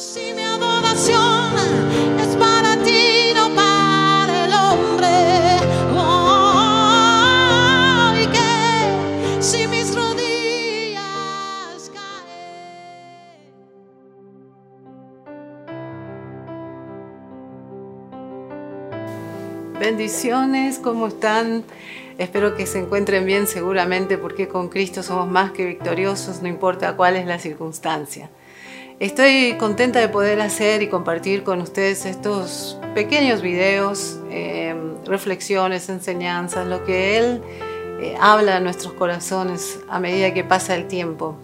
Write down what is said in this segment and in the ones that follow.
Si mi adoración es para ti, no para el hombre. Que si mis rodillas caen. Bendiciones, ¿cómo están? Espero que se encuentren bien seguramente porque con Cristo somos más que victoriosos, no importa cuál es la circunstancia. Estoy contenta de poder hacer y compartir con ustedes estos pequeños videos, eh, reflexiones, enseñanzas, lo que Él eh, habla a nuestros corazones a medida que pasa el tiempo.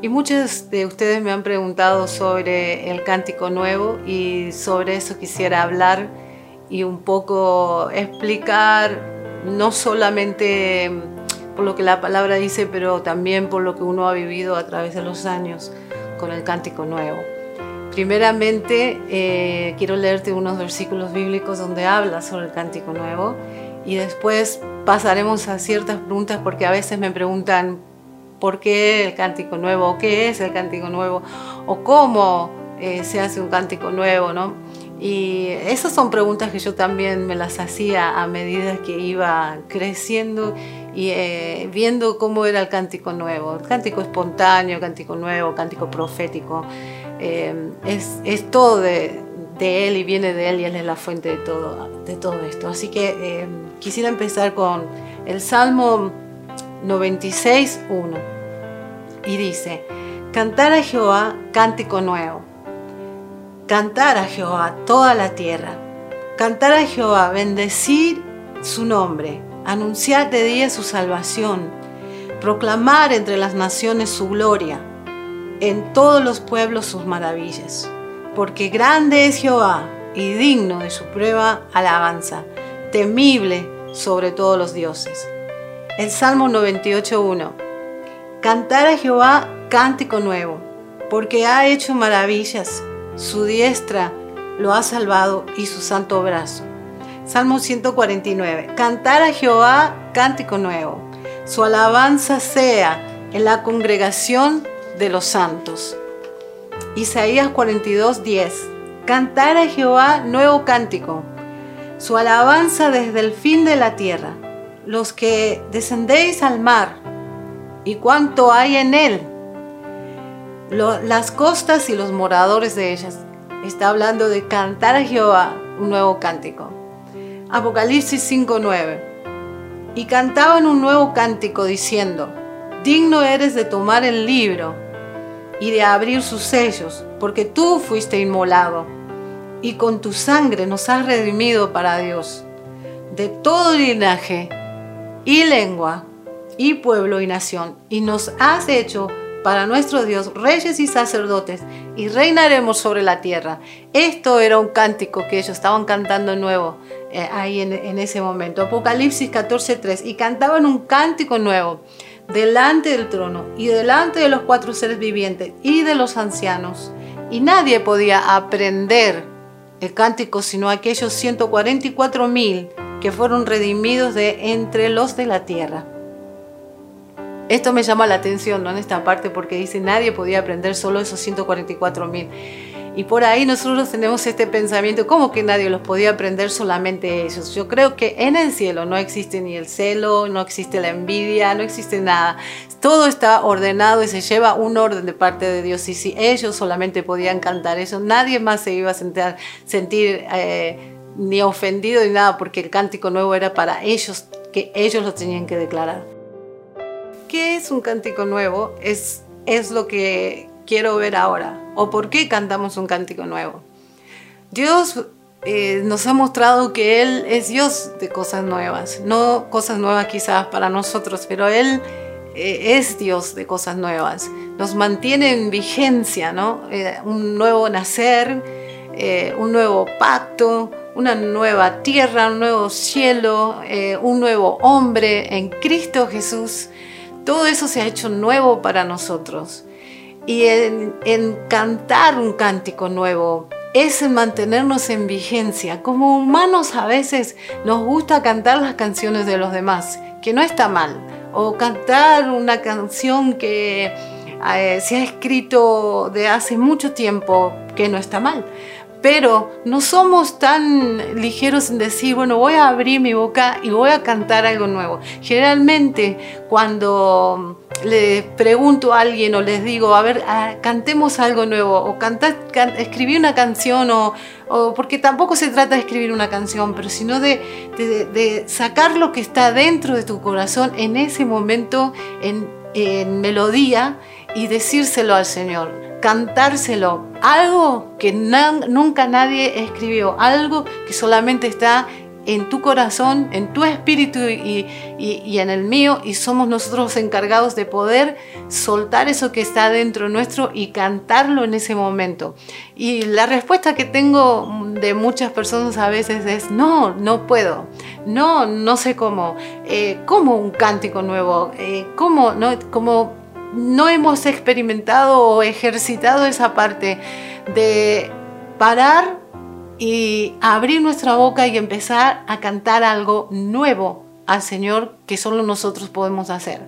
Y muchos de ustedes me han preguntado sobre el cántico nuevo y sobre eso quisiera hablar y un poco explicar no solamente por lo que la palabra dice, pero también por lo que uno ha vivido a través de los años con el cántico nuevo. Primeramente, eh, quiero leerte unos versículos bíblicos donde habla sobre el cántico nuevo y después pasaremos a ciertas preguntas porque a veces me preguntan por qué el cántico nuevo, o qué es el cántico nuevo, o cómo eh, se hace un cántico nuevo, ¿no? Y esas son preguntas que yo también me las hacía a medida que iba creciendo y eh, viendo cómo era el cántico nuevo, el cántico espontáneo, cántico nuevo, cántico profético. Eh, es, todo de, de, Él y viene de Él y Él es la fuente de todo, de todo esto. Así que eh, quisiera empezar con el Salmo 96, 1. Y dice, cantar a Jehová cántico nuevo cantar a Jehová toda la tierra, cantar a Jehová, bendecir su nombre, anunciar de día su salvación, proclamar entre las naciones su gloria, en todos los pueblos sus maravillas. Porque grande es Jehová y digno de su prueba alabanza, temible sobre todos los dioses. El Salmo 98.1. Cantar a Jehová cántico nuevo, porque ha hecho maravillas su diestra lo ha salvado y su santo brazo. Salmo 149. Cantar a Jehová cántico nuevo. Su alabanza sea en la congregación de los santos. Isaías 42, 10. Cantar a Jehová nuevo cántico. Su alabanza desde el fin de la tierra. Los que descendéis al mar y cuánto hay en él las costas y los moradores de ellas. Está hablando de cantar a Jehová un nuevo cántico. Apocalipsis 5:9. Y cantaban un nuevo cántico diciendo, digno eres de tomar el libro y de abrir sus sellos, porque tú fuiste inmolado y con tu sangre nos has redimido para Dios, de todo linaje y lengua y pueblo y nación, y nos has hecho para nuestro Dios, reyes y sacerdotes, y reinaremos sobre la tierra. Esto era un cántico que ellos estaban cantando nuevo eh, ahí en, en, ese momento. Apocalipsis 14:3, y cantaban un cántico nuevo delante del trono y delante de los cuatro seres vivientes y de los ancianos. Y nadie podía aprender el cántico sino aquellos 144 mil que fueron redimidos de entre los de la tierra. Esto me llama la atención ¿no? en esta parte porque dice nadie podía aprender solo esos 144 mil. Y por ahí nosotros tenemos este pensamiento, ¿cómo que nadie los podía aprender solamente ellos? Yo creo que en el cielo no existe ni el celo, no existe la envidia, no existe nada. Todo está ordenado y se lleva un orden de parte de Dios. Y si ellos solamente podían cantar eso, nadie más se iba a sentir, eh, ni ofendido ni nada, porque el cántico nuevo era para ellos, que ellos lo tenían que declarar. ¿Qué es un cántico nuevo? Es, es lo que quiero ver ahora. ¿O por qué cantamos un cántico nuevo? Dios eh, nos ha mostrado que Él es Dios de cosas nuevas. No cosas nuevas quizás para nosotros, pero Él eh, es Dios de cosas nuevas. Nos mantiene en vigencia, ¿no? Eh, un nuevo nacer, un nuevo pacto, una nueva tierra, un nuevo cielo, un nuevo hombre en Cristo Jesús. Todo eso se ha hecho nuevo para nosotros. Y en, cantar un cántico nuevo es mantenernos en vigencia. Como humanos a veces nos gusta cantar las canciones de los demás, que no está mal. O cantar una canción que eh, se ha escrito de hace mucho tiempo, que no está mal pero no somos tan ligeros en decir, bueno, voy a abrir mi boca y voy a cantar algo nuevo. Generalmente cuando le pregunto a alguien o les digo, a ver, ah, cantemos algo nuevo o cantar, escribí una canción o, porque tampoco se trata de escribir una canción, pero sino de, sacar lo que está dentro de tu corazón en ese momento en, en melodía y decírselo al Señor cantárselo, algo que nunca nadie escribió, algo que solamente está en tu corazón, en tu espíritu y, en el mío, y somos nosotros encargados de poder soltar eso que está dentro nuestro y cantarlo en ese momento. Y la respuesta que tengo de muchas personas a veces es, no, no puedo, no, no sé cómo, eh, ¿cómo un cántico nuevo? Eh, ¿Cómo? No, como no hemos experimentado o ejercitado esa parte de parar y abrir nuestra boca y empezar a cantar algo nuevo al Señor que solo nosotros podemos hacer.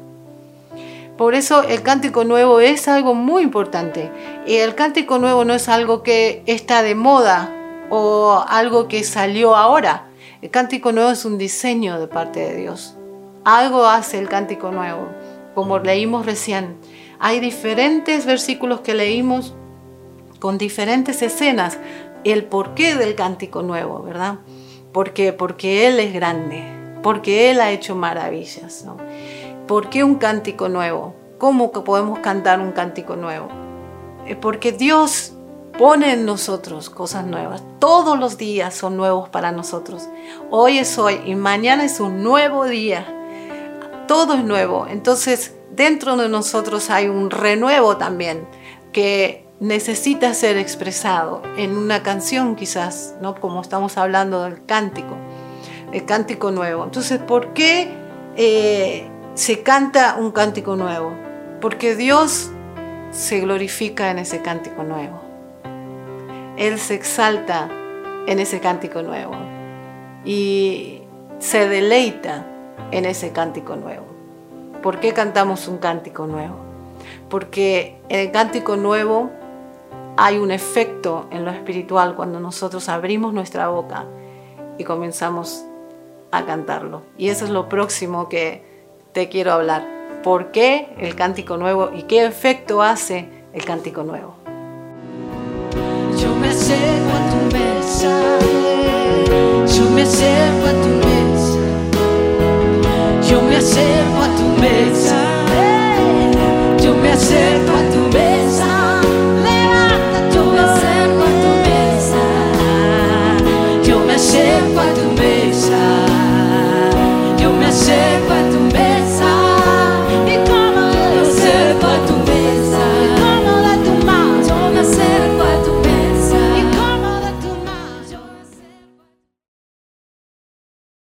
Por eso el cántico nuevo es algo muy importante. Y el cántico nuevo no es algo que está de moda o algo que salió ahora. El cántico nuevo es un diseño de parte de Dios. Algo hace el cántico nuevo como leímos recién. Hay diferentes versículos que leímos con diferentes escenas, el porqué del cántico nuevo, ¿verdad? Porque, porque Él es grande, porque Él ha hecho maravillas. ¿no? ¿Por qué un cántico nuevo? ¿Cómo podemos cantar un cántico nuevo? Porque Dios pone en nosotros cosas nuevas. Todos los días son nuevos para nosotros. Hoy es hoy y mañana es un nuevo día todo es nuevo. Entonces, dentro de nosotros hay un renuevo también que necesita ser expresado en una canción quizás, ¿no? Como estamos hablando del cántico, el cántico nuevo. Entonces, ¿por qué eh, se canta un cántico nuevo? Porque Dios se glorifica en ese cántico nuevo. Él se exalta en ese cántico nuevo y se deleita en ese cántico nuevo. ¿Por qué cantamos un cántico nuevo? Porque en el cántico nuevo hay un efecto en lo espiritual cuando nosotros abrimos nuestra boca y comenzamos a cantarlo. Y eso es lo próximo que te quiero hablar. ¿Por qué el cántico nuevo y qué efecto hace el cántico nuevo? Yo me acerco a tu mesa, yo me acerco a